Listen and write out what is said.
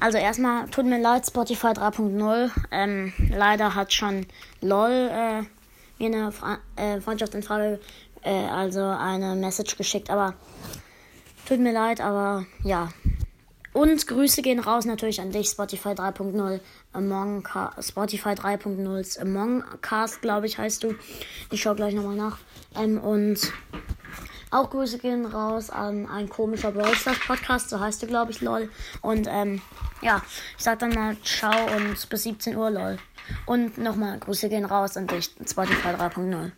Also erstmal tut mir leid, Spotify 3.0. Ähm, leider hat schon LOL äh, mir eine Fra äh, Freundschaftsanfrage, äh, also eine Message geschickt, aber tut mir leid, aber ja. Und Grüße gehen raus natürlich an dich, Spotify 3.0, Among Spotify 3.0, Among Cast, glaube ich, heißt du. Ich schaue gleich nochmal nach. Ähm, und auch Grüße gehen raus an ein komischer Brawl Podcast, so heißt du, glaube ich, lol. Und ähm, ja, ich sag dann mal ciao und bis 17 Uhr, lol. Und nochmal Grüße gehen raus an dich, Spotify 3.0.